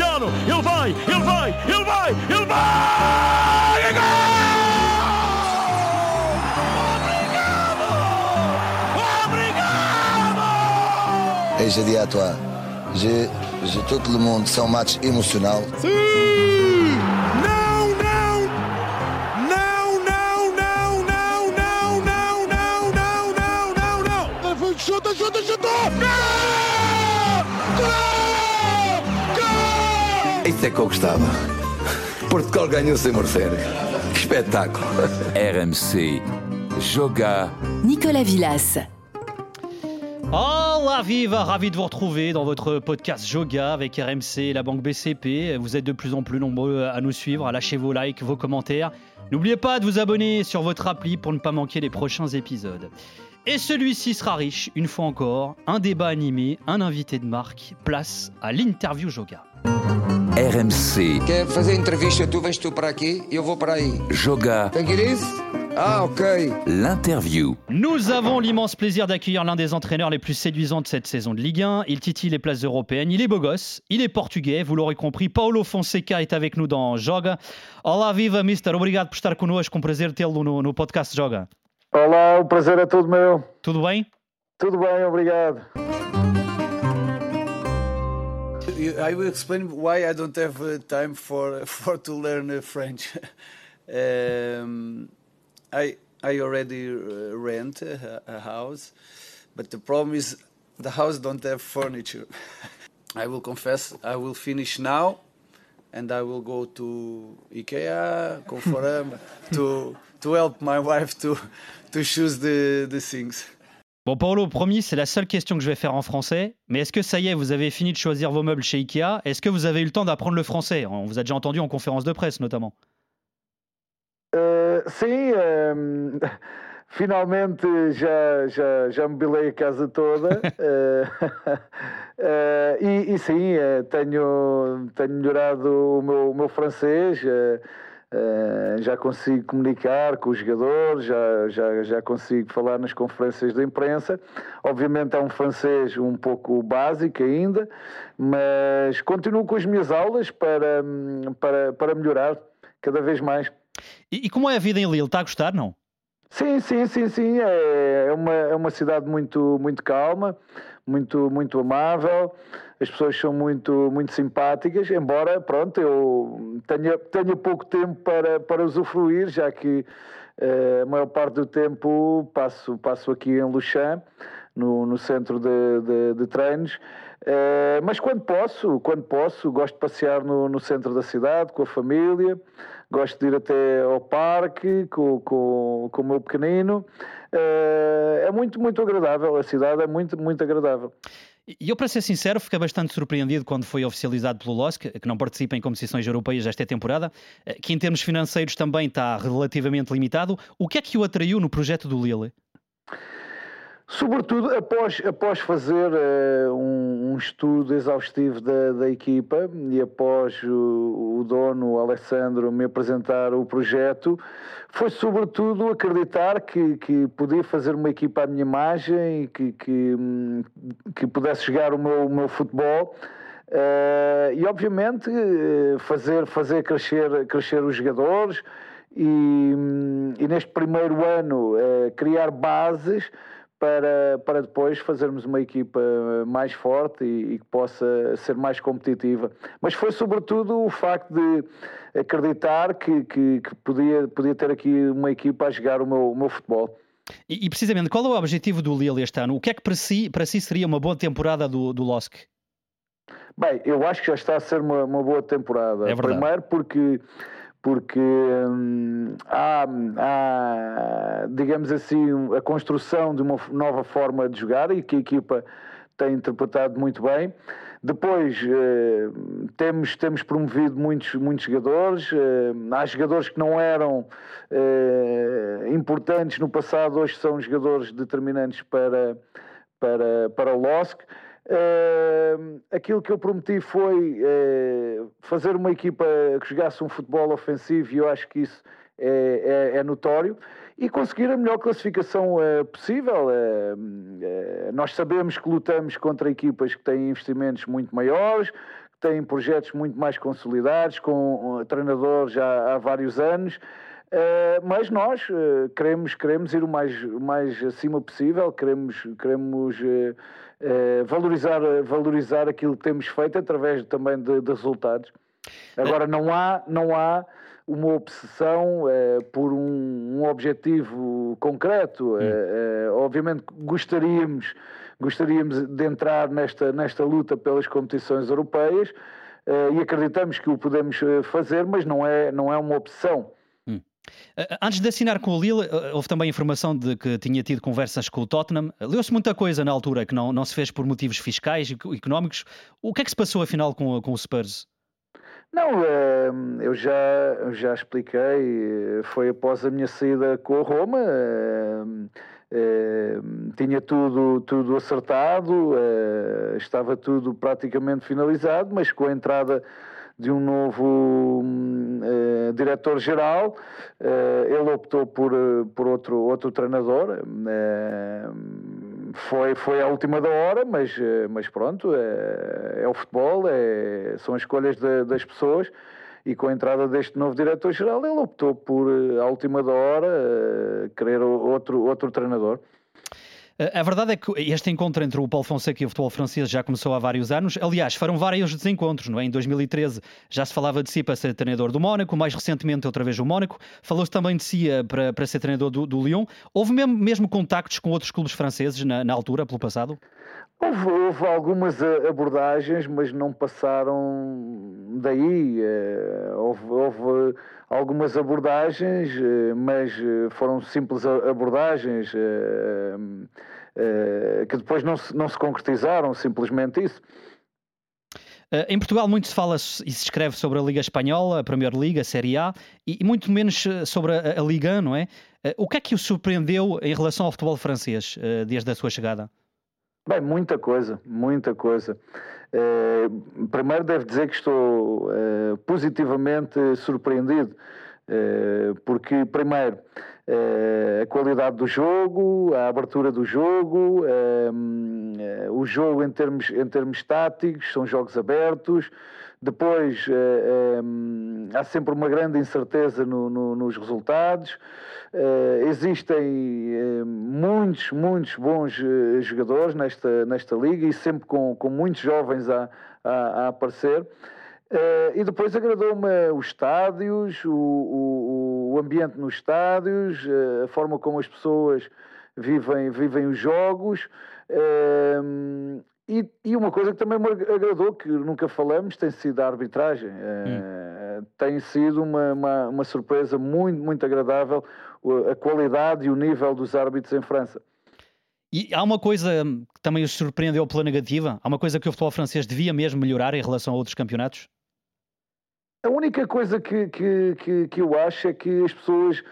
Cristiano, ele vai, ele vai, ele vai, ele vai! É Et je dis à toi, je, je, tout le monde, c'est un match émotionnel. Sim! Isso é que eu gostava. Portugal ganhou sem merecer. Que espetáculo! RMC Joga Nicolas Villas. Hola viva, ravi de vous retrouver dans votre podcast Joga avec RMC et la banque BCP. Vous êtes de plus en plus nombreux à nous suivre, à lâcher vos likes, vos commentaires. N'oubliez pas de vous abonner sur votre appli pour ne pas manquer les prochains épisodes. Et celui-ci sera riche, une fois encore, un débat animé, un invité de marque, place à l'interview Joga. RMC Quer fazer entrevista, tu vens tu para aqui e eu vou para aí. Joga? Ah, ok. l'interview. Nous avons l'immense plaisir d'accueillir l'un des entraîneurs les plus séduisants de cette saison de Ligue 1. Il titille les places européennes, il est beau gosse, il est portugais, vous l'aurez compris. Paulo Fonseca est avec nous dans Joga. Olá, viva, mister. Obrigado por estar connosco. Um prazer tê-lo no, no podcast Joga. Olá, o prazer é todo meu. Tudo bem? Tudo bem, obrigado. I will explain why I don't have uh, time for for to learn uh, French. um, I I already uh, rent a, a house, but the problem is the house don't have furniture. I will confess I will finish now, and I will go to IKEA, Conforama, to to help my wife to to choose the the things. Bon, Paulo, promis, c'est la seule question que je vais faire en français. Mais est-ce que ça y est, vous avez fini de choisir vos meubles chez Ikea? Est-ce que vous avez eu le temps d'apprendre le français? On vous a déjà entendu en conférence de presse, notamment. Uh, sim, um, finalmente já, já, já mobilei a casa toda. uh, e, e sim, tenho, tenho melhorado o meu, o meu francês. uh, uh, já consigo comunicar com os jogadores, já, já, já consigo falar nas conferências de imprensa. Obviamente é um francês um pouco básico ainda, mas continuo com as minhas aulas para, para, para melhorar cada vez mais. E, e como é a vida em Lille? Está a gostar, não? Sim, sim, sim, sim. É, é, uma, é uma cidade muito, muito calma, muito, muito amável. As pessoas são muito, muito simpáticas, embora, pronto, eu tenha, tenha pouco tempo para, para usufruir, já que eh, a maior parte do tempo passo, passo aqui em Luxan, no, no centro de, de, de treinos. Eh, mas quando posso, quando posso, gosto de passear no, no centro da cidade com a família, gosto de ir até ao parque com, com, com o meu pequenino. Eh, é muito, muito agradável, a cidade é muito, muito agradável. E eu, para ser sincero, fiquei bastante surpreendido quando foi oficializado pelo LOSC, que não participa em competições europeias esta temporada, eh, que em termos financeiros também está relativamente limitado. O que é que o atraiu no projeto do Lille? Sobretudo após, após fazer uh, um, um, estudo exaustivo da, da equipa e após o, o, dono, o Alessandro, me apresentar o projeto, foi sobretudo acreditar que, que podia fazer uma equipa à minha imagem e que, que, que pudesse jogar o meu, o meu futebol. Uh, e obviamente fazer, fazer crescer, crescer os jogadores e, e neste primeiro ano criar bases para, para depois fazermos uma equipa mais forte e, e, que possa ser mais competitiva. Mas foi sobretudo o facto de acreditar que, que, que podia, podia ter aqui uma equipa a jogar o meu, o meu futebol. E, e, precisamente, qual é o objetivo do Lille este ano? O que é que para si, para si seria uma boa temporada do, do LOSC? Bem, eu acho que já está a ser uma, uma boa temporada. É Primeiro porque porque hum, há, há, digamos assim, a construção de uma nova forma de jogar e que a equipa tem interpretado muito bem. Depois eh, temos, temos promovido muitos, muitos jogadores, eh, há jogadores que não eram eh, importantes no passado, hoje são jogadores determinantes para, para, para o LOSC. Uh, aquilo que eu prometi foi uh, fazer uma equipa que jogasse um futebol ofensivo e eu acho que isso é, é, é notório e conseguir a melhor classificação uh, possível. nós sabemos que lutamos contra equipas que têm investimentos muito maiores, que têm projetos muito mais consolidados, com um treinador já há vários anos. Uh, mas nós uh, queremos, queremos ir o mais, mais acima possível, queremos, queremos uh, valorizar, valorizar aquilo que temos feito através também de, de resultados. Agora, não há, não há uma obsessão por um, um, objetivo concreto. Hum. obviamente gostaríamos, gostaríamos de entrar nesta, nesta luta pelas competições europeias e acreditamos que o podemos fazer, mas não é, não é uma opção. Eh, eh, antes de assinar com o Lille, eh, houve também informação de que tinha tido conversas com o Tottenham. Leu-se muita coisa na altura que não, não se fez por motivos fiscais e económicos. O que é que se passou afinal com, com o Spurs? Não, eu já, já expliquei. Foi após a minha saída com a Roma. tinha tudo, tudo acertado, estava tudo praticamente finalizado, mas com a entrada de um novo uh, diretor-geral. Uh, ele optou por, eh, por outro, outro treinador. Uh, foi, foi à última da hora, mas, mas pronto, é, é o futebol, é, são as escolhas de, das pessoas. E com a entrada deste novo diretor-geral, ele optou por, à última da hora, querer outro, outro treinador. A verdade é que este encontro entre o Paulo Fonseca e o futebol francês já começou há vários anos. Aliás, foram vários desencontros, não é? Em 2013 já se falava de si para ser treinador do Mónaco, mais recentemente outra vez o Mónaco. Falou-se também de si eh, para, para ser treinador do, do Lyon. Houve mesmo, mesmo contactos com outros clubes franceses na, na altura, pelo passado? Houve, houve, algumas eh, abordagens, mas não passaram daí. Eh, houve, houve algumas abordagens, mas foram simples abordagens eh, que depois não se, não se concretizaram, simplesmente isso. Eh, em Portugal muito se fala e se escreve sobre a Liga Espanhola, a Primeira Liga, a Série A, e muito menos eh, sobre a, a Liga, não é? O que é que o surpreendeu em relação ao futebol francês desde a sua chegada? Bem, muita coisa, muita coisa. Primeiro devo dizer que estou positivamente surpreendido, porque primeiro a qualidade do jogo, a abertura do jogo, o jogo em termos, em termos táticos, são jogos abertos. Depois há sempre uma grande incerteza no, no, nos resultados. existem muitos, muitos bons jogadores nesta, nesta liga e sempre com, com muitos jovens a, a, a aparecer. E depois agradou-me os estádios, o, o, o, ambiente nos estádios, a forma como as pessoas vivem, vivem os jogos. Uh, e, e, uma coisa que também me agradou, que nunca falamos, tem sido a arbitragem. Hum. Tem sido uma, uma, uma, surpresa muito, muito agradável a qualidade e o nível dos árbitros em França. E há uma coisa que também os surpreendeu pela negativa? Há uma coisa que o futebol francês devia mesmo melhorar em relação a outros campeonatos? A única coisa que, que, que, que, eu acho é que as pessoas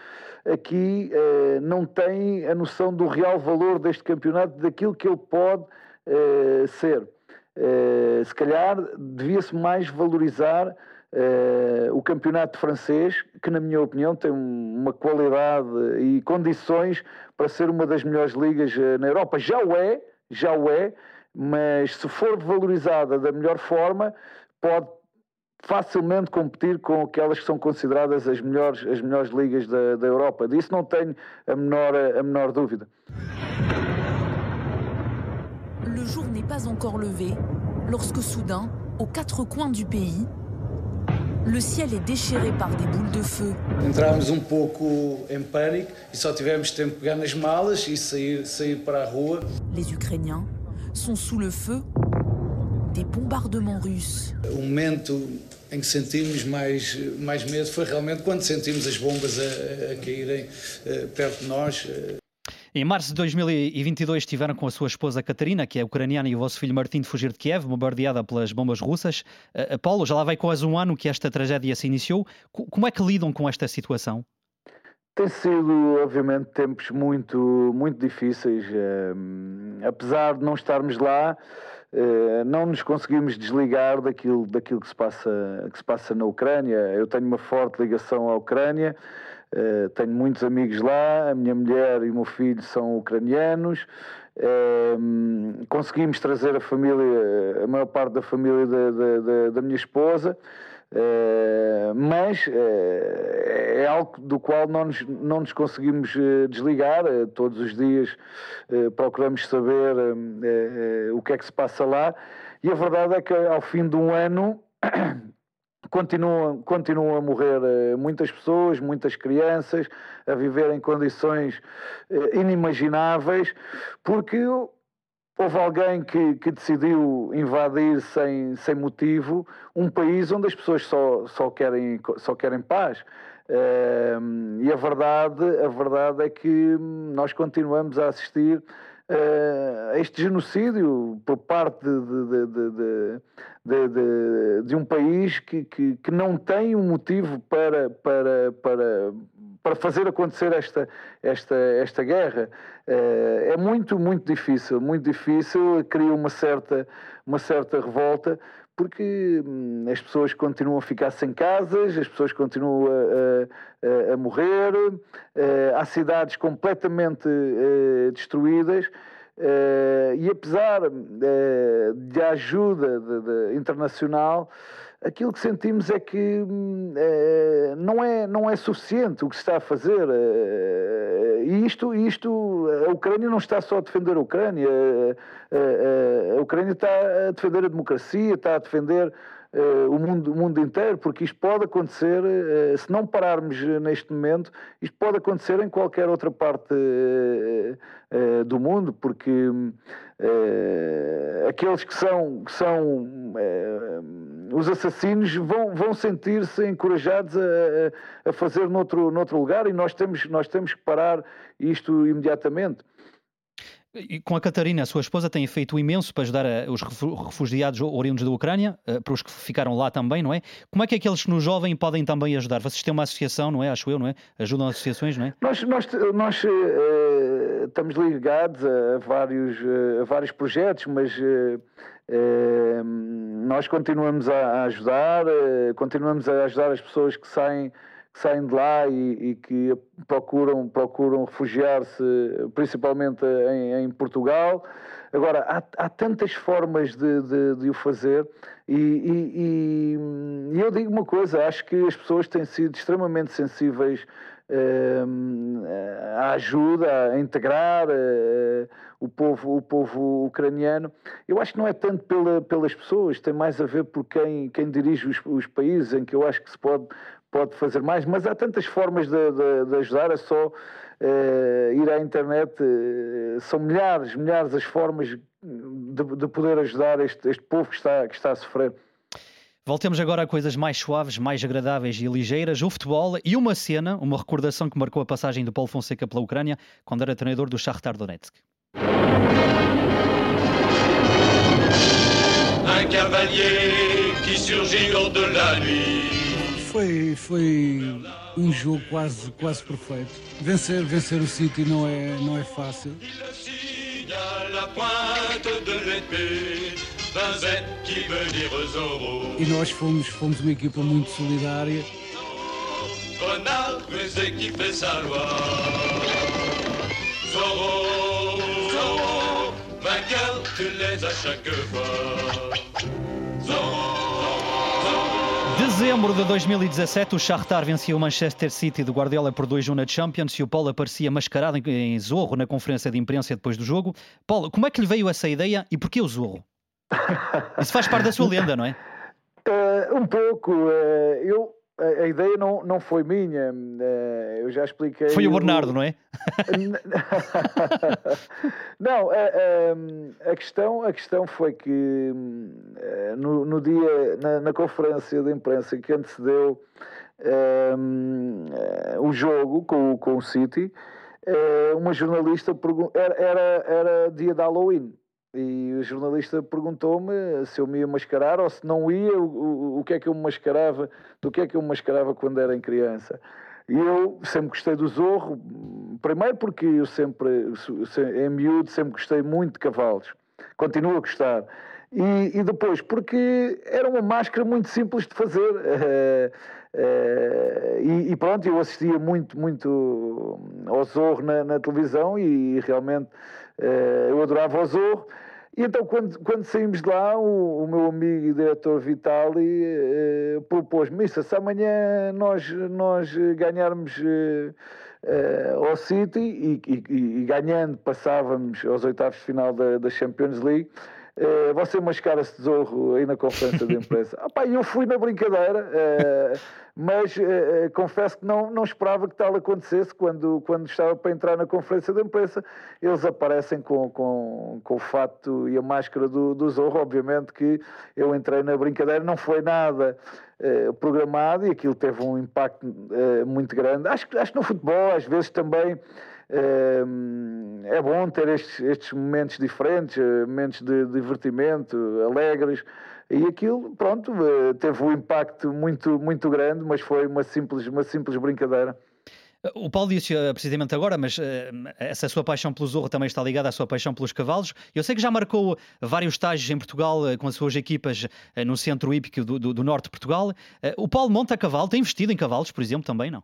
aqui eh, não têm a noção do real valor deste campeonato, daquilo que ele pode eh, ser. Eh, se calhar devia-se mais valorizar eh, o campeonato francês, que na minha opinião tem uma qualidade e condições para ser uma das melhores ligas na Europa. Já o é, já o é, mas se for valorizada da melhor forma, pode facilmente competir com aquelas que são consideradas as melhores, as melhores ligas da, da Europa. Disso não tenho a menor, a menor dúvida. Le jour n'est pas encore levé lorsque soudain, aux quatre coins du pays, le ciel est déchiré par des boules de feu. Entramos um pouco em pânico e só tivemos tempo de pegar nas malas e sair, sair para a rua. Les Ukrainiens sont sous le feu des bombardements russes. O momento em que sentimos mais, mais medo foi realmente quando sentimos as bombas a, a caírem uh, perto de nós. Em março de 2022 estiveram com a sua esposa Catarina, que é ucraniana, e o vosso filho Martim de fugir de Kiev, bombardeada pelas bombas russas. Uh, Paulo, já lá vai quase um ano que esta tragédia se iniciou. Como é que lidam com esta situação? Tem sido, obviamente, tempos muito, muito difíceis. Uh, apesar de não estarmos lá, uh, não nos conseguimos desligar daquilo, daquilo que, se passa, que se passa na Ucrânia. Eu tenho uma forte ligação à Ucrânia, uh, tenho muitos amigos lá, a minha mulher e o meu filho são ucranianos. Uh, conseguimos trazer a família, a maior parte da família da, da, da minha esposa. Uh, mas uh, é algo do qual não nos, não nos conseguimos uh, desligar. todos os dias procuramos saber o que é que se passa lá, e a verdade é que ao fim de um ano. Continuam, continuam a morrer muitas pessoas, muitas crianças, a viver em condições inimagináveis, porque houve alguém que, que, decidiu invadir sem, sem motivo um país onde as pessoas só, só, querem, só querem paz. Uh, e a verdade, a verdade é que nós continuamos a assistir a este genocídio por parte de, de, de, de um país que, que, que, não tem um motivo para, para, para, para fazer acontecer esta, esta, esta guerra. Eh, é muito, muito difícil, muito difícil, cria uma certa, uma certa revolta, porque hum, as pessoas continuam a ficar sem casas, as pessoas continuam a, a, a morrer, eh, há cidades completamente eh, destruídas. e apesar da ajuda internacional, aquilo que sentimos é que é, não, é, não é suficiente o que se está a fazer. É, e isto, isto, a Ucrânia não está só a defender a Ucrânia, a, a, Ucrânia está a defender a democracia, está a defender o, mundo, o mundo inteiro, porque isto pode acontecer, se não pararmos neste momento, isto pode acontecer em qualquer outra parte do mundo, porque aqueles que são, que são os assassinos vão, vão sentir-se encorajados a, a, fazer noutro, noutro lugar e nós temos, nós temos que parar isto imediatamente. E com a Catarina, a sua esposa, tem feito imenso para ajudar a, os refugiados oriundos da Ucrânia, uh, para os que ficaram lá também, não é? Como é que aqueles que nos jovem podem também ajudar? Vocês têm uma associação, não é? Acho eu, não é? Ajudam associações, não é? Nós, nós, nós uh, estamos ligados a vários, uh, a vários projetos, mas nós continuamos a ajudar, continuamos a ajudar as pessoas que saem que saem de lá e, e que procuram, procuram refugiar-se, principalmente em, em, Portugal. Agora, há, há tantas formas de, de, de o fazer e, e, e, eu digo uma coisa, acho que as pessoas têm sido extremamente sensíveis uh, à ajuda, a integrar uh, o, povo, o povo ucraniano. Eu acho que não é tanto pela, pelas pessoas, tem mais a ver por quem, quem dirige os, os países, em que eu acho que se pode pode fazer mais, mas há tantas formas de, de, de ajudar, é só uh, ir à internet, uh, são milhares, milhares as formas de, de poder ajudar este, este, povo que está, que está a sofrer. Voltemos agora a coisas mais suaves, mais agradáveis e ligeiras, o futebol e uma cena, uma recordação que marcou a passagem do Paulo Fonseca pela Ucrânia quando era treinador do Shakhtar Donetsk. Un cavalier qui surgit hors de la nuit foi, foi um jogo quase, quase perfeito. Vencer, vencer o City não é, não é fácil. E nós fomos, fomos uma equipa muito solidária. vainqueur, tu les à chaque fois. Dezembro de 2017, o Shakhtar vencia o Manchester City de Guardiola por 2-1 na Champions e o Paulo aparecia mascarado em Zorro na conferência de imprensa depois do jogo. Paulo, como é que lhe veio essa ideia e porquê o Zorro? Isso faz parte da sua lenda, não é? Uh, um pouco. Uh, eu a, ideia não, não foi minha, eh, eu já expliquei. Foi o Bernardo, não é? não, a, a, a, questão, a questão foi que eh, no, no dia, na, na, conferência de imprensa que antecedeu um, eh, o jogo com, com o City, uma jornalista era, era, era dia de Halloween. E o jornalista perguntou-me se eu me ia mascarar ou se não ia, o, o, o, que é que eu me mascarava, do que é que eu me mascarava quando era criança. E eu sempre gostei do Zorro, primeiro porque eu sempre, em miúdo, sempre gostei muito de cavalos, continuo a gostar. E, e depois porque era uma máscara muito simples de fazer. Uh, e, e, pronto, eu assistia muito, muito ao Zorro na, na televisão e realmente eu adorava o Zorro. E então, quando, quando saímos de lá, o, o meu amigo e diretor Vitali eh, propôs-me isso. Se amanhã nós, nós ganharmos eh, eh, ao City e, e, e, ganhando passávamos aos oitavos de final da, da Champions League, eh, você mascar esse tesouro aí na conferência de imprensa. Ah, eu fui na brincadeira, mas uh, confesso que não, não esperava que tal acontecesse quando, quando estava para entrar na conferência de imprensa. Eles aparecem com, com, com o fato e a máscara do, do Zorro. Obviamente que eu entrei na brincadeira, não foi nada programado e aquilo teve um impacto muito grande. Acho, acho que no futebol, às vezes também é bom ter estes, estes momentos diferentes, momentos de divertimento, alegres. E aquilo, pronto, eh, teve um impacto muito, muito grande, mas foi uma simples, uma simples brincadeira. O Paulo disse eh, precisamente agora, mas uh, essa sua paixão pelo Zorro também está ligada à sua paixão pelos cavalos. Eu sei que já marcou vários estágios em Portugal uh, com as suas equipas uh, no centro hípico do, do, do, norte de Portugal. o Paulo monta a cavalo, tem investido em cavalos, por exemplo, também, não?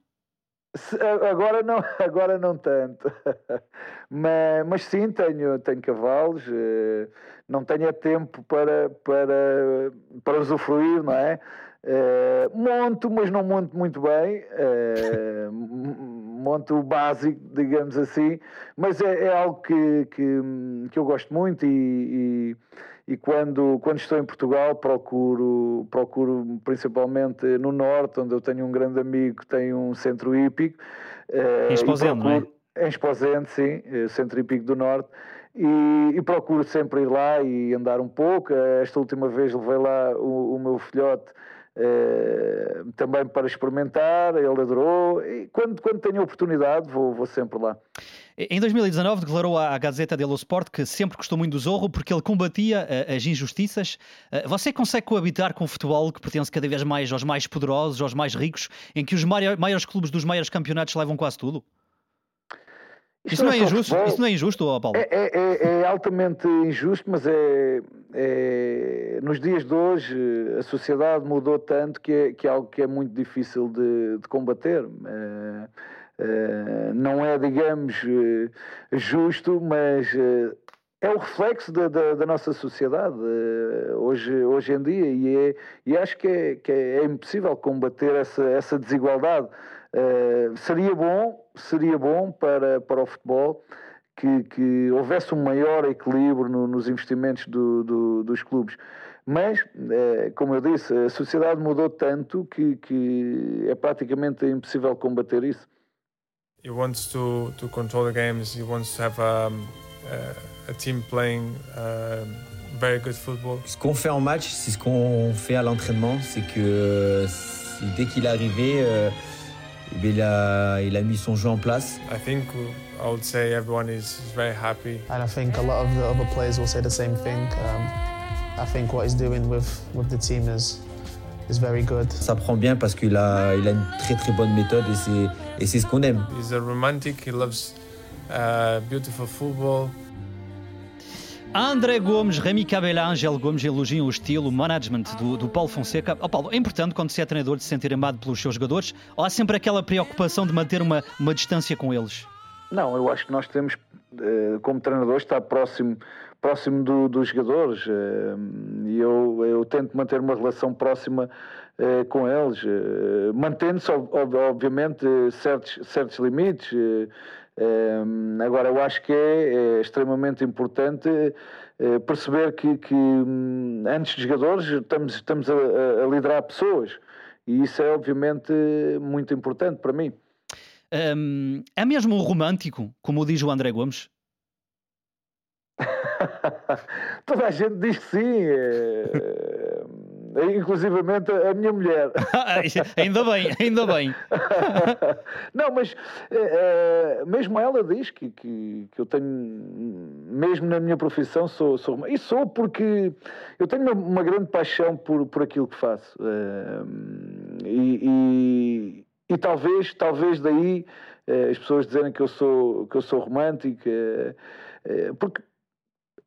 Agora não, agora não tanto. Mas, mas sim, tenho, tenho cavalos, eh, não tenho tempo para, para, para usufruir, não é? Eh, monto, mas não monto muito bem. Eh, monto o básico, digamos assim, mas é, é algo que, que, que, eu gosto muito e, e e quando, quando estou em Portugal procuro, procuro principalmente no Norte, onde eu tenho um grande amigo que tem um centro hípico. Eh, em Esposende, não é? Em Esposende, sim, eh, Centro Hípico do Norte. E, e, procuro sempre ir lá e andar um pouco. Esta última vez levei lá o, o meu filhote eh, também para experimentar, ele adorou. E quando, quando tenho oportunidade, vou, vou sempre lá. Em 2019 declarou à Gazeta dello Sport que sempre gostou muito do Zorro porque ele combatia eh, as injustiças. Eh, você consegue coabitar com o futebol que pertence cada vez mais aos mais poderosos, aos mais ricos, em que os maiores clubes dos maiores campeonatos levam quase tudo? Isso não, é injusto, isso não é injusto, Paulo? É, é, é, é altamente injusto, mas é, é, nos dias de hoje a sociedade mudou tanto que é, que é algo que é muito difícil de, de combater. É, é, não é, digamos, é, justo, mas é o reflexo da, da, da nossa sociedade hoje, hoje em dia e, é, e acho que é, que é impossível combater essa, essa desigualdade. Uh, seria bom, seria bom para, para o futebol que, que houvesse um maior equilíbrio no, nos investimentos do, do, dos clubes. Mas, uh, como eu disse, a sociedade mudou tanto que, que é praticamente impossível combater isso. He wants to, to control the games, he wants to have a, a, a team playing uh, very good football. Ce qu'on fait en match, c'est ce qu'on fait à l'entraînement, c'est que dès qu'il est arrivé, euh, eh il, a, il a mis son jeu en place. I think I would say everyone is very happy. And I think a lot of the other players will say the same thing. Um, I think what he's doing with, with the team is, is very good. Ça prend bien parce qu'il a, il a une très très bonne méthode et c'est, et c'est ce qu'on aime. He's a romantic, he loves uh, beautiful football. André Gomes, Remy Cabela, Angel Gomes elogiam o estilo, o management do, do Paulo Fonseca. Oh, Paulo, é importante quando se é treinador de se sentir amado pelos seus jogadores ou há sempre aquela preocupação de manter uma, uma distância com eles? Não, eu acho que nós temos, eh, como treinador, estar próximo, próximo do, dos jogadores eh, e eu, eu tento manter uma relação próxima eh, com eles, mantendo-se, obviamente, certos, certos limites agora, eu acho que é, é extremamente importante eh, perceber que, que, hum, antes de jogadores estamos, estamos a, a, liderar pessoas e isso é obviamente muito importante para mim. Um, é mesmo romântico, como diz o André Gomes? Toda a gente diz que sim. Inclusivamente a minha mulher. ainda bem, ainda bem. Não, mas é, mesmo ela diz que, que, que, eu tenho, mesmo na minha profissão, sou, sou e sou porque eu tenho uma, uma grande paixão por, por aquilo que faço. É, e, e, e, talvez, talvez daí as pessoas dizerem que eu sou, que eu sou romântico, porque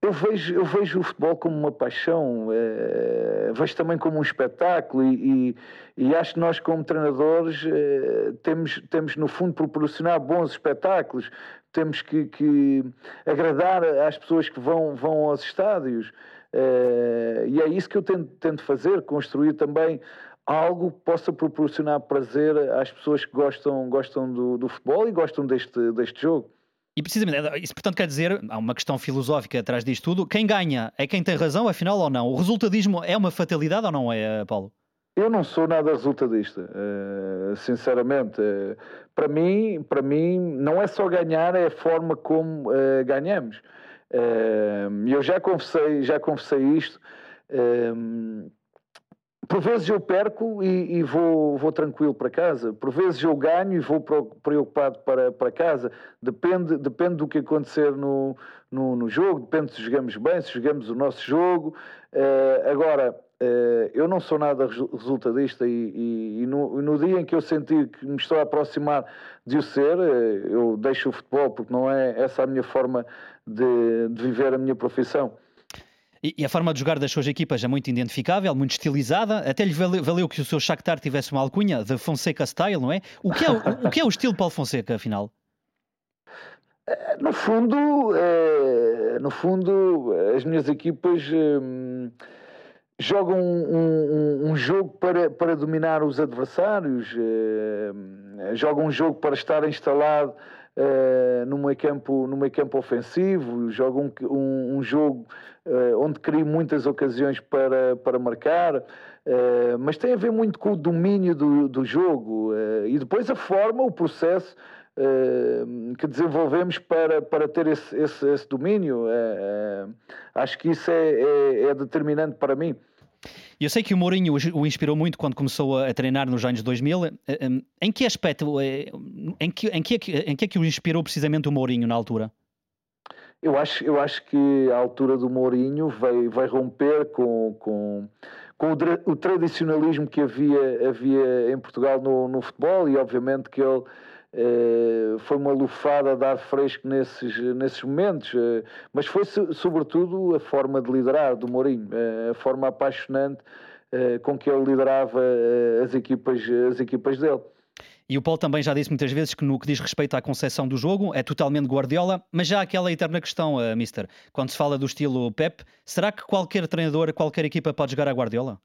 eu vejo, eu vejo o futebol como uma paixão, é, vejo também como um espetáculo e, e, e acho que nós como treinadores é, temos, temos no fundo proporcionar bons espetáculos temos que, que agradar às pessoas que vão, vão aos estádios. Uh, e é isso que eu tento, tento fazer, construir também algo que possa proporcionar prazer às pessoas que gostam, gostam do, do futebol e gostam deste, deste jogo. E precisamente, isso portanto quer dizer, há uma questão filosófica atrás disto tudo, quem ganha é quem tem razão, afinal ou não? O resultadismo é uma fatalidade ou não é, Paulo? Eu não sou nada resultadista, uh, sinceramente. Para mim, para mim, não é só ganhar, é a forma como ganhamos. Eu já confessei, já confessei isto. Por vezes eu perco e, e, vou, vou tranquilo para casa. Por vezes eu ganho e vou preocupado para, para casa. Depende, depende do que acontecer no, no, no jogo, depende se jogamos bem, se jogamos o nosso jogo. agora, Uh, eu não sou nada resultadista e, e, e, no, no, dia em que eu sentir que me estou a aproximar de o ser, uh, eu deixo o futebol porque não é essa a minha forma de, de viver a minha profissão. E, e, a forma de jogar das suas equipas é muito identificável, muito estilizada. Até lhe valeu, valeu que o seu Shakhtar tivesse uma alcunha de Fonseca Style, não é? O que é o, o, que é o estilo Paulo Fonseca, afinal? Eh, no fundo, no fundo, as minhas equipas jogam um, um, um, jogo para, para dominar os adversários, uh, jogam um jogo para estar instalado uh, no, meio campo, no meio campo ofensivo, jogam um, um jogo uh, onde cria muitas ocasiões para, para marcar, mas tem a ver muito com o domínio do, do jogo e depois a forma, o processo que desenvolvemos para, para ter esse, esse, esse domínio. acho que isso é, é, é determinante para mim. Eu sei que o Mourinho o inspirou muito quando começou a treinar nos anos 2000. Eh, eh, em que aspecto, eh, em que, em que, em que é que o inspirou precisamente o Mourinho na altura? Eu acho, eu acho que a altura do Mourinho vai, vai romper com, com, com o, o, tradicionalismo que havia, havia em Portugal no, no futebol e obviamente que ele foi uma lufada de ar fresco nesses, nesses momentos, eh, mas foi sobretudo a forma de liderar do Mourinho, eh, a forma apaixonante com que ele liderava as equipas, as equipas dele. E o Paulo também já disse muitas vezes que no que diz respeito à concepção do jogo é totalmente Guardiola, mas já há aquela eterna questão, uh, Mister, quando se fala do estilo Pep, será que qualquer treinador, qualquer equipa pode jogar a Guardiola?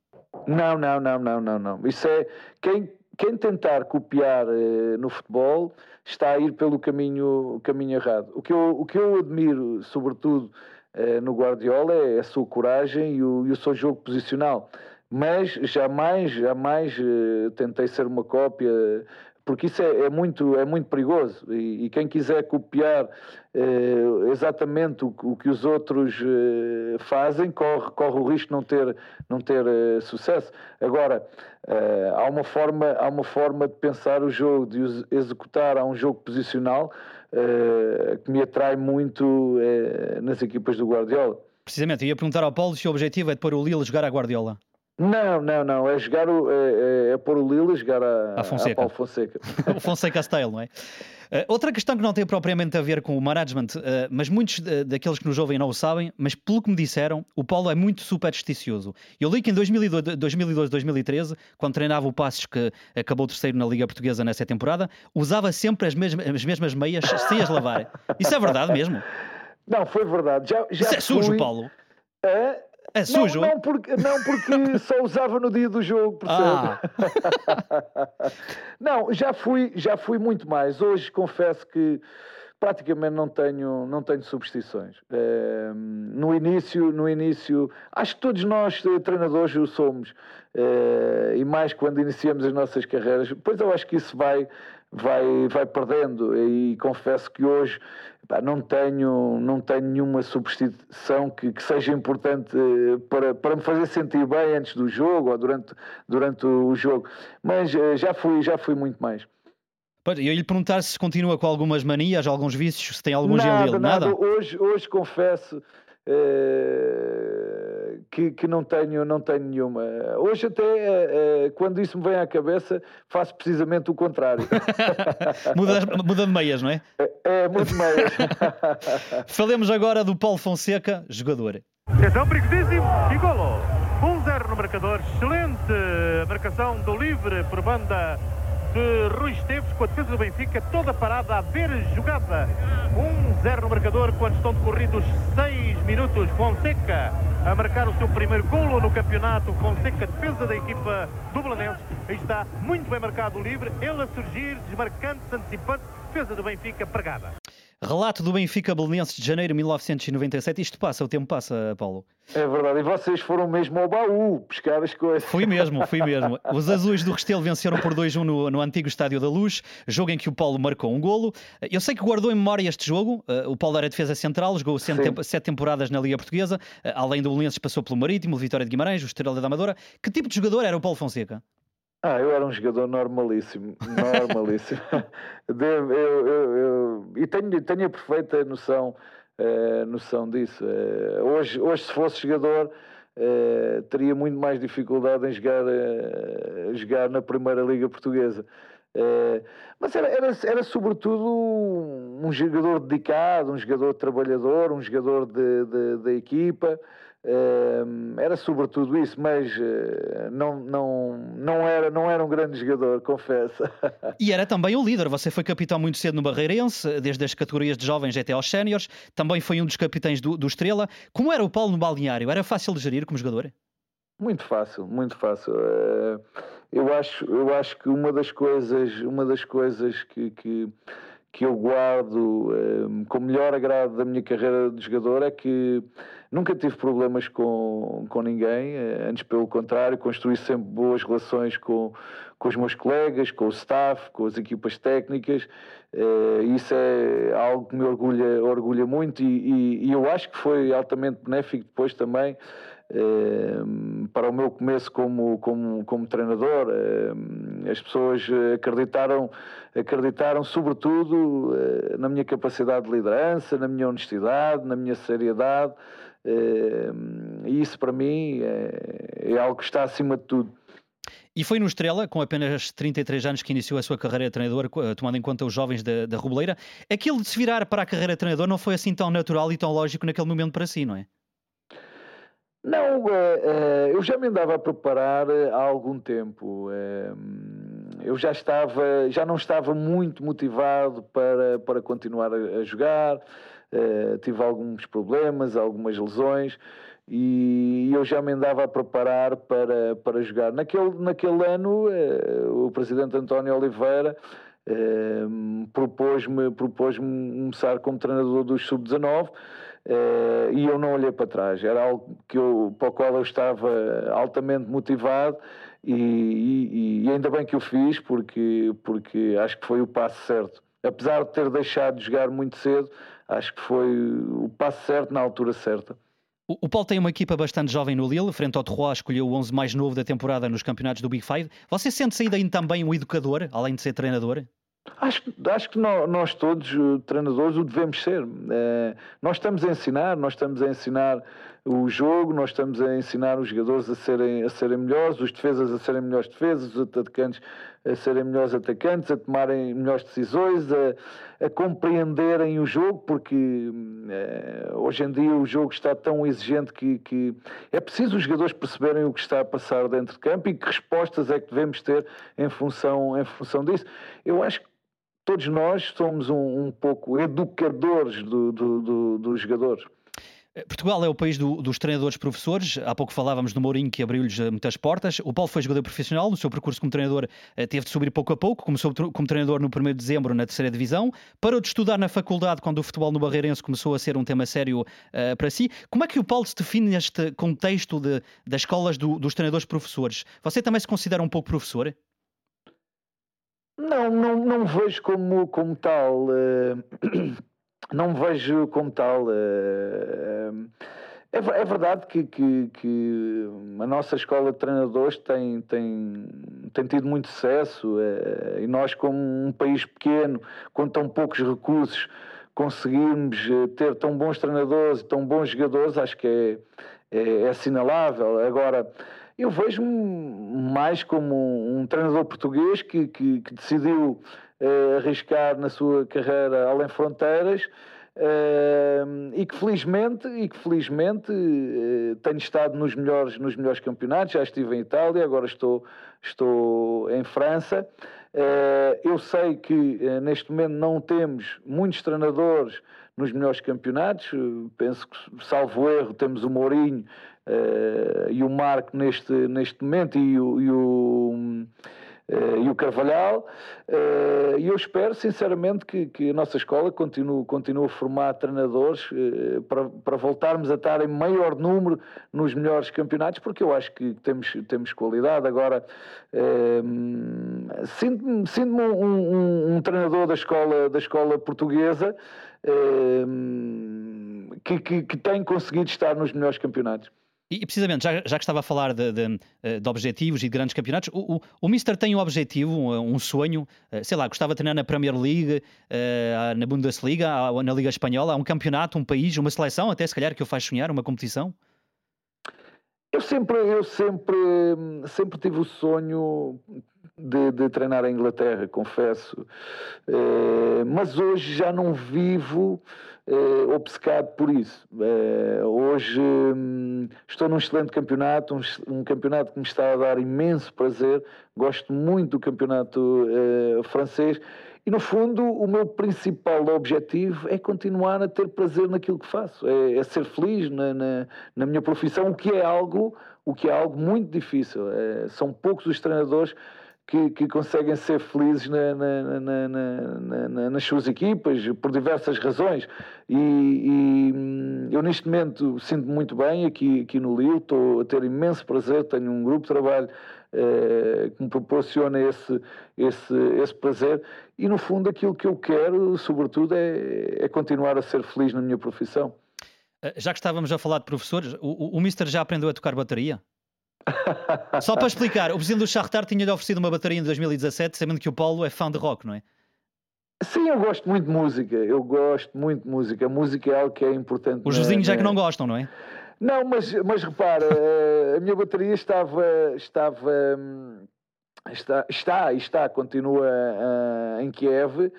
Não, não, não, não, não, não. Isso é quem quem tentar copiar eh, no futebol está a ir pelo caminho, caminho errado. O que eu, o que eu admiro, sobretudo, eh, no Guardiola é a sua coragem e o, e o seu jogo posicional. Mas jamais, jamais eh, tentei ser uma cópia porque isso é, é, muito, é muito perigoso e, e quem quiser copiar eh, exatamente o, o, que os outros eh, fazem corre, corre o risco de não ter, não ter eh, sucesso. Agora, eh, há, uma forma, há uma forma de pensar o jogo, de executar, há um jogo posicional eh, que me atrai muito eh, nas equipas do Guardiola. Precisamente, eu ia perguntar ao Paulo se o objetivo é de pôr o Lille jogar a Guardiola. Não, não, não. É jogar o, é, é, é pôr o Lille e jogar a, a Fonseca. A Paulo Fonseca. o Fonseca style, não é? Uh, outra questão que não tem propriamente a ver com o management, uh, mas muitos daqueles que nos ouvem não o sabem, mas pelo que me disseram, o Paulo é muito supersticioso. Eu li que em 2012-2013, quando treinava o Passos, que acabou terceiro na Liga Portuguesa nessa temporada, usava sempre as mesmas, as mesmas meias sem as lavar. Isso é verdade mesmo? Não, foi verdade. Já, já Isso é sujo, fui... Paulo. É, é sujo? Não, não, porque, não porque só usava no dia do jogo, percebe? Ah. não, já fui, já fui muito mais. Hoje confesso que praticamente não tenho, não tenho superstições. Uh, no início, no início, acho que todos nós eh, treinadores o somos, uh, e mais quando iniciamos as nossas carreiras. Depois eu acho que isso vai, vai, vai perdendo e confesso que hoje pá, não, tenho, não tenho nenhuma superstição que, que, seja importante eh, para, para me fazer sentir bem antes do jogo ou durante, durante o jogo, mas eh, já fui, já fui muito mais. Eu ia lhe perguntar se continua com algumas manias, alguns vícios, se tem algum nada, gelo nada. nada. Hoje, hoje confesso uh, que, que não, tenho, não tenho nenhuma. Hoje até, uh, quando isso me vem à cabeça, faço precisamente o contrário. muda, muda de meias, não é? É, é muito de meias. Falemos agora do Paulo Fonseca, jogador. Atenção, perigosíssimo e golo. 1-0 no marcador. Excelente marcação do livre por banda de Rui Esteves com a defesa do Benfica toda parada a ver jogada. 1-0 no marcador quando estão decorridos 6 minutos. Fonseca a marcar o seu primeiro golo no campeonato. Fonseca, defesa da equipa do Belenenses. Está, muito bem marcado o livre. Ele a surgir, desmarcante, antecipante. Defesa do Benfica pregada. Relato do Benfica Belenenses de janeiro de 1997. Isto passa, o tempo passa, Paulo. É verdade, e vocês foram mesmo ao baú buscar as coisas. Fui mesmo, fui mesmo. Os azuis do Restelo venceram por 2-1 no, no antigo Estádio da Luz, jogo em que o Paulo marcou um golo. Eu sei que guardou em memória este jogo. Uh, o Paulo era defesa central, jogou sete temporadas na Liga Portuguesa. Uh, além do Belenenses, passou pelo Marítimo, Vitória de Guimarães, o Estrela da Amadora. Que tipo de jogador era o Paulo Fonseca? Ah, eu era um jogador normalíssimo, normalíssimo. Devo, eu, eu, eu, e tenho, tenho a perfeita noção, uh, noção disso. Uh, hoje, hoje, se fosse jogador, uh, teria muito mais dificuldade em jogar, jogar na Primeira Liga Portuguesa. mas era, era, era sobretudo um jogador dedicado, um jogador trabalhador, um jogador de equipa. Era sobretudo isso, mas uh, não, não, não, era, não era um grande jogador, confesso. E era também o líder. Você foi capitão muito cedo no Barreirense, desde as categorias de jovens até aos séniores. Também foi um dos capitães do, do Estrela. Como era o Paulo no balneário? Era fácil de gerir como jogador? Muito fácil, muito fácil. Uh, eu, acho, eu acho que uma das coisas, uma das coisas que, que que eu guardo um, com melhor agrado da minha carreira de jogador é que nunca tive problemas com, com ninguém, eh, antes pelo contrário, construí sempre boas relações com, com os meus colegas, com o staff, com as equipas técnicas. Uh, isso é algo que me orgulha, orgulha muito e, e, e eu acho que foi altamente benéfico depois também Ehm, para o meu começo como, como, como treinador. Ehm, as pessoas acreditaram, acreditaram sobretudo eh, na minha capacidade de liderança, na minha honestidade, na minha seriedade, ehm, e isso para mim é, é algo que está acima de tudo. E foi no Estrela, com apenas 33 anos, que iniciou a sua carreira de treinador, tomando em conta os jovens da, da Rubleira. Aquilo de se virar para a carreira de treinador não foi assim tão natural e tão lógico naquele momento para si, não é? Não, eh, eh, eu já me andava a preparar eh, há algum tempo. eu já estava, já não estava muito motivado para, para continuar a, jogar. tive alguns problemas, algumas lesões e eu já me andava a preparar para, para jogar. Naquele, naquele ano, o presidente António Oliveira propôs-me propôs começar como treinador dos sub-19 Uh, e eu não olhei para trás. Era algo que eu, para o qual eu estava altamente motivado e, e, e, ainda bem que o fiz porque, porque acho que foi o passo certo. Apesar de ter deixado de jogar muito cedo, acho que foi o passo certo na altura certa. O, Paulo tem uma equipa bastante jovem no Lille, frente ao Terroir escolheu o 11 mais novo da temporada nos campeonatos do Big Five. Você sente-se ainda também um educador, além de ser treinador? Acho, acho que nós, todos, treinadores, o devemos ser. É, nós estamos a ensinar, nós estamos a ensinar o jogo, nós estamos a ensinar os jogadores a serem, a serem melhores, os defesas a serem melhores defesas, os atacantes a serem melhores atacantes, a tomarem melhores decisões, a, a compreenderem o jogo, porque é, hoje em dia o jogo está tão exigente que, que é preciso os jogadores perceberem o que está a passar dentro de campo e que respostas é que devemos ter em função, em função disso. Eu acho que todos nós somos um, um pouco educadores do, do, do, dos jogadores. Portugal é o país do, dos treinadores professores. Há pouco falávamos do Mourinho que abriu-lhes eh, muitas portas. O Paulo foi jogador profissional. No seu percurso como treinador eh, teve de subir pouco a pouco. Começou como treinador no 1 de dezembro na terceira divisão. Parou de estudar na faculdade quando o futebol no Barreirense começou a ser um tema sério uh, para si. Como é que o Paulo se define neste contexto de, das escolas do, dos treinadores professores? Você também se considera um pouco professor? Não, não, não vejo como, como tal. Uh, não vejo como tal. Uh, é, é, verdade que, que, que, a nossa escola de treinadores tem, tem, tem tido muito sucesso uh, e nós, como um país pequeno, com tão poucos recursos, conseguirmos ter tão bons treinadores e tão bons jogadores, acho que é, é, é assinalável. Agora eu vejo-me mais como um, treinador português que, que, que decidiu uh, arriscar na sua carreira além fronteiras Uh, e que felizmente, e que felizmente uh, tenho estado nos melhores, nos melhores campeonatos, já estive em Itália, agora estou, estou em França. Uh, eu sei que neste momento não temos muitos treinadores nos melhores campeonatos, penso que, salvo erro, temos o Mourinho e o Marco neste, neste momento e o, e o e o Carvalhal. Uh, e eu espero, sinceramente, que, que, a nossa escola continue, continue a formar treinadores uh, para, para voltarmos a estar em maior número nos melhores campeonatos, porque eu acho que temos, temos qualidade. Agora, sinto-me sinto um, um, um, treinador da escola, da escola portuguesa que, que, que tem conseguido estar nos melhores campeonatos. E, precisamente, já, já, que estava a falar de, de, eh, de, objetivos e de grandes campeonatos, o, o, o Mister tem um objetivo, um, um, sonho, eh, sei lá, gostava de treinar na Premier League, eh, na Bundesliga, na Liga Espanhola, há um campeonato, um país, uma seleção, até se calhar que o faz sonhar, uma competição? Eu sempre, eu sempre, sempre tive o sonho de, de treinar a Inglaterra, confesso, mas hoje já não vivo uh, obcecado por isso. Uh, hoje um, estou num excelente campeonato, um, um, campeonato que me está a dar imenso prazer, gosto muito do campeonato uh, francês. E, no fundo, o meu principal objetivo é continuar a ter prazer naquilo que faço, é, é ser feliz na, na, na, minha profissão, o que é algo, o que é algo muito difícil. É, são poucos os treinadores que, que conseguem ser felizes na, na, na, nas suas equipas por diversas razões. E, e hum, eu, neste momento, sinto-me muito bem aqui, aqui no Lille, estou a ter imenso prazer. Tenho um grupo de trabalho eh, que me proporciona esse, esse, esse prazer. E, no fundo, aquilo que eu quero, sobretudo, é, é continuar a ser feliz na minha profissão. Eh, já que estávamos a falar de professores, o, o, o Mister já aprendeu a tocar bateria? Só para explicar, o presidente do Shakhtar tinha-lhe oferecido uma bateria em 2017, sabendo que o Paulo é fã de rock, não é? Sim, eu gosto muito de música. Eu gosto muito de música. A música é algo que é importante. Os vizinhos na... é que não gostam, não é? Não, mas, mas repara, eh, a minha bateria estava, estava hum, está, está e está, continua uh, em Kiev.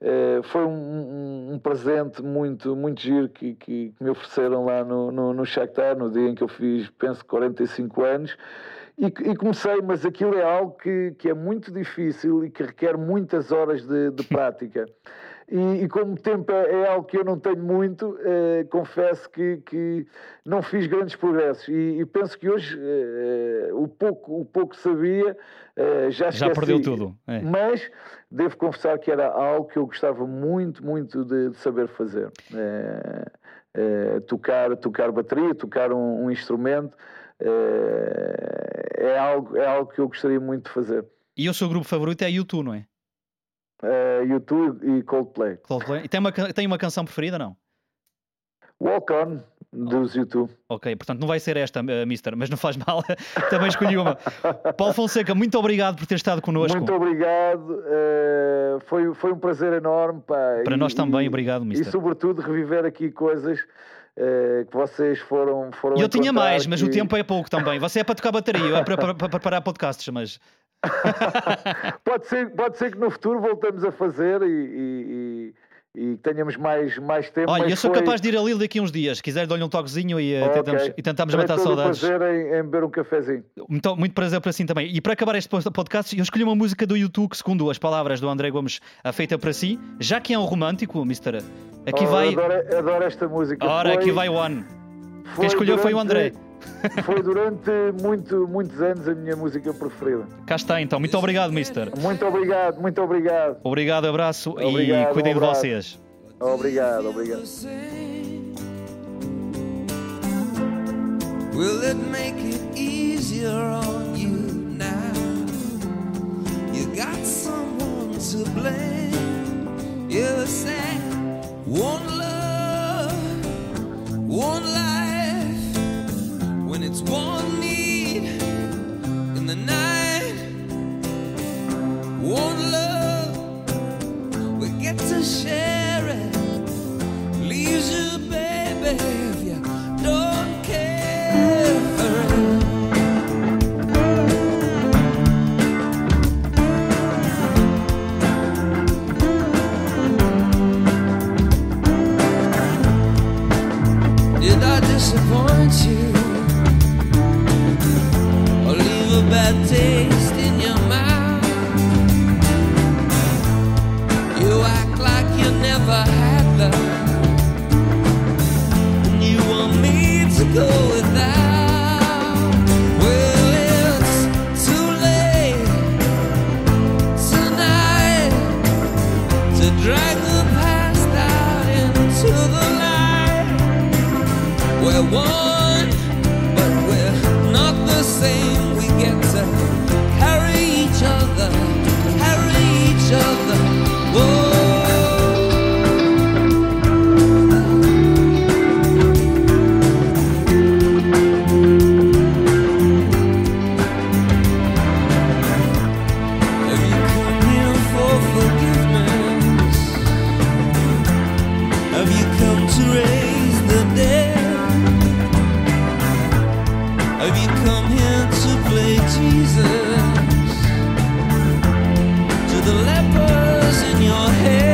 Uh, foi um, um, presente muito, muito giro que, que, que me ofereceram lá no, no, no Shakhtar, no dia em que eu fiz, penso, 45 anos. E, e, comecei, mas aquilo é algo que, que é muito difícil e que requer muitas horas de, de prática. E, e, como tempo é, é, algo que eu não tenho muito, eh, confesso que, que, não fiz grandes progressos. E, e penso que hoje eh, o, pouco, o pouco sabia eh, já esqueci. Já perdeu tudo. É. Mas devo confessar que era algo que eu gostava muito, muito de, de saber fazer. tocar, tocar bateria, tocar um, um instrumento. é, algo, é algo que eu gostaria muito de fazer. E o seu grupo favorito é YouTube, não é? YouTube e Coldplay. Coldplay. E tem uma, tem uma canção preferida, não? Walk On, dos YouTube. Ok, portanto não vai ser esta, uh, Mister, mas não faz mal, também escolhi uma. Paulo Fonseca, muito obrigado por ter estado connosco. Muito obrigado, uh, foi, foi um prazer enorme. Pá. Para e, nós também, e, obrigado, Mister. E sobretudo reviver aqui coisas uh, que vocês foram. foram eu tinha mais, mas o tempo é pouco também. Você é para tocar bateria, é para, para, para preparar podcasts, mas. pode, ser, pode ser que no futuro voltemos a fazer e, e, e tenhamos mais, mais tempo. Olha, eu sou foi... capaz de ir a Lille daqui a uns dias. Se quiser, dou-lhe um toquezinho e, eh, okay. tentamos, e tentamos matar saudades. prazer em, em beber um cafezinho. Muito, muito prazer para si também. E para acabar este podcast, eu escolhi uma música do YouTube que, segundo as palavras do André Gomes, a feita para si. Já que é um romântico, Mister, aqui oh, vai. Adoro, adoro, esta música. Ora, foi... aqui vai One. Quem escolheu durante... foi o André. Foi durante muito, muitos anos a minha música preferida. Cá está então. Muito obrigado, Mister. Muito obrigado, muito obrigado. Obrigado, abraço obrigado, e cuidem um de vocês. Obrigado, obrigado. Will it make it easier on you now? You got someone to blame. You said one love, one life. When it's one need in the night, one love, we get to share it. Leaves you, baby, Have you come here to play Jesus to the lepers in your head?